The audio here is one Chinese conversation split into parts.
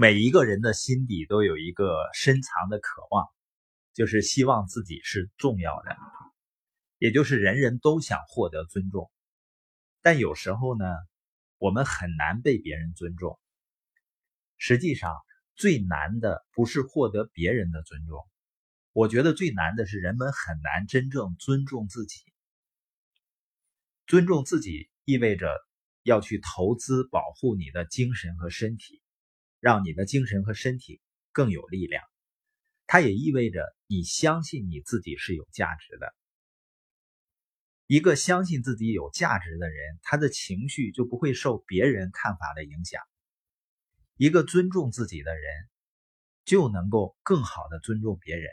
每一个人的心底都有一个深藏的渴望，就是希望自己是重要的，也就是人人都想获得尊重。但有时候呢，我们很难被别人尊重。实际上，最难的不是获得别人的尊重，我觉得最难的是人们很难真正尊重自己。尊重自己意味着要去投资保护你的精神和身体。让你的精神和身体更有力量，它也意味着你相信你自己是有价值的。一个相信自己有价值的人，他的情绪就不会受别人看法的影响。一个尊重自己的人，就能够更好的尊重别人。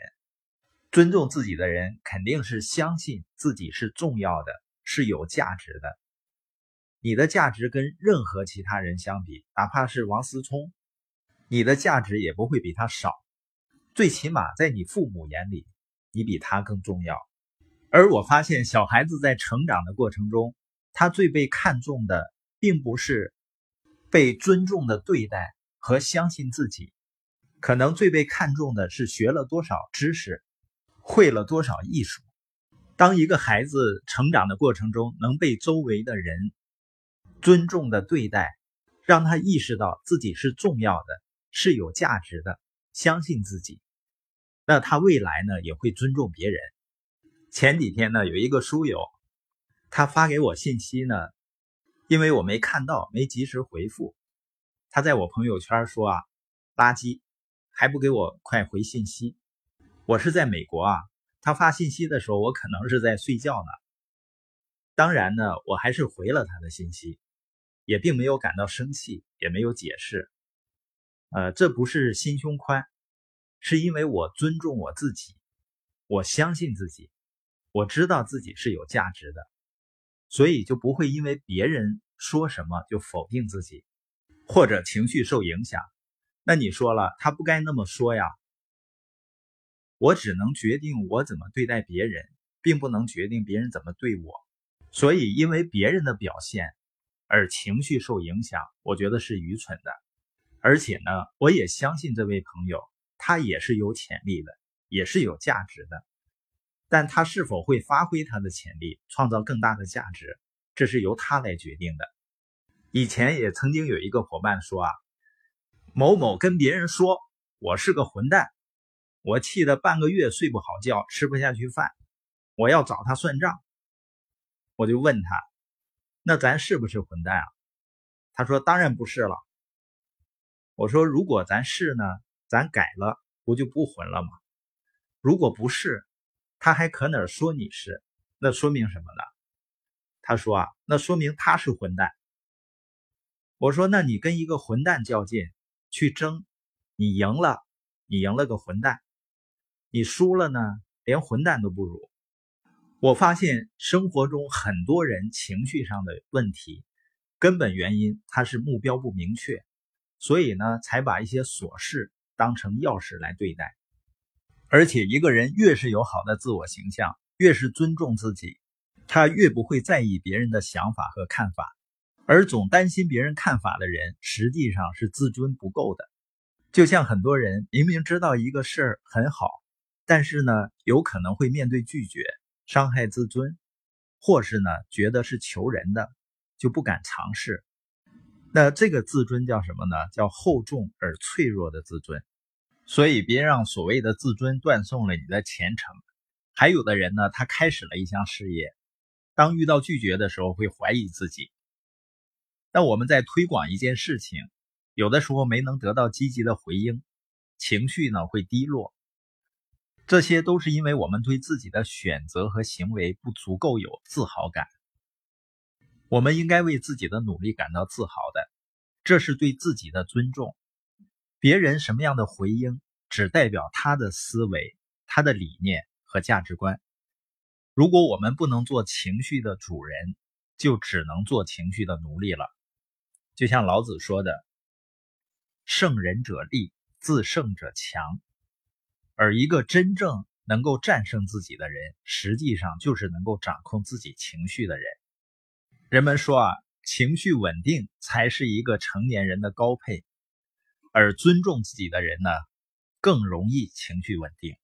尊重自己的人，肯定是相信自己是重要的，是有价值的。你的价值跟任何其他人相比，哪怕是王思聪。你的价值也不会比他少，最起码在你父母眼里，你比他更重要。而我发现，小孩子在成长的过程中，他最被看重的，并不是被尊重的对待和相信自己，可能最被看重的是学了多少知识，会了多少艺术。当一个孩子成长的过程中，能被周围的人尊重的对待，让他意识到自己是重要的。是有价值的，相信自己，那他未来呢也会尊重别人。前几天呢，有一个书友，他发给我信息呢，因为我没看到，没及时回复，他在我朋友圈说啊，垃圾，还不给我快回信息。我是在美国啊，他发信息的时候，我可能是在睡觉呢。当然呢，我还是回了他的信息，也并没有感到生气，也没有解释。呃，这不是心胸宽，是因为我尊重我自己，我相信自己，我知道自己是有价值的，所以就不会因为别人说什么就否定自己，或者情绪受影响。那你说了，他不该那么说呀。我只能决定我怎么对待别人，并不能决定别人怎么对我。所以，因为别人的表现而情绪受影响，我觉得是愚蠢的。而且呢，我也相信这位朋友，他也是有潜力的，也是有价值的。但他是否会发挥他的潜力，创造更大的价值，这是由他来决定的。以前也曾经有一个伙伴说啊，某某跟别人说我是个混蛋，我气得半个月睡不好觉，吃不下去饭，我要找他算账。我就问他，那咱是不是混蛋啊？他说当然不是了。我说：“如果咱是呢，咱改了，不就不混了吗？如果不是，他还可哪说你是？那说明什么呢？”他说：“啊，那说明他是混蛋。”我说：“那你跟一个混蛋较劲，去争，你赢了，你赢了个混蛋；你输了呢，连混蛋都不如。”我发现生活中很多人情绪上的问题，根本原因他是目标不明确。所以呢，才把一些琐事当成钥匙来对待。而且，一个人越是有好的自我形象，越是尊重自己，他越不会在意别人的想法和看法。而总担心别人看法的人，实际上是自尊不够的。就像很多人明明知道一个事儿很好，但是呢，有可能会面对拒绝，伤害自尊，或是呢，觉得是求人的，就不敢尝试。那这个自尊叫什么呢？叫厚重而脆弱的自尊。所以别让所谓的自尊断送了你的前程。还有的人呢，他开始了一项事业，当遇到拒绝的时候会怀疑自己。那我们在推广一件事情，有的时候没能得到积极的回应，情绪呢会低落。这些都是因为我们对自己的选择和行为不足够有自豪感。我们应该为自己的努力感到自豪的，这是对自己的尊重。别人什么样的回应，只代表他的思维、他的理念和价值观。如果我们不能做情绪的主人，就只能做情绪的奴隶了。就像老子说的：“胜人者力，自胜者强。”而一个真正能够战胜自己的人，实际上就是能够掌控自己情绪的人。人们说啊，情绪稳定才是一个成年人的高配，而尊重自己的人呢，更容易情绪稳定。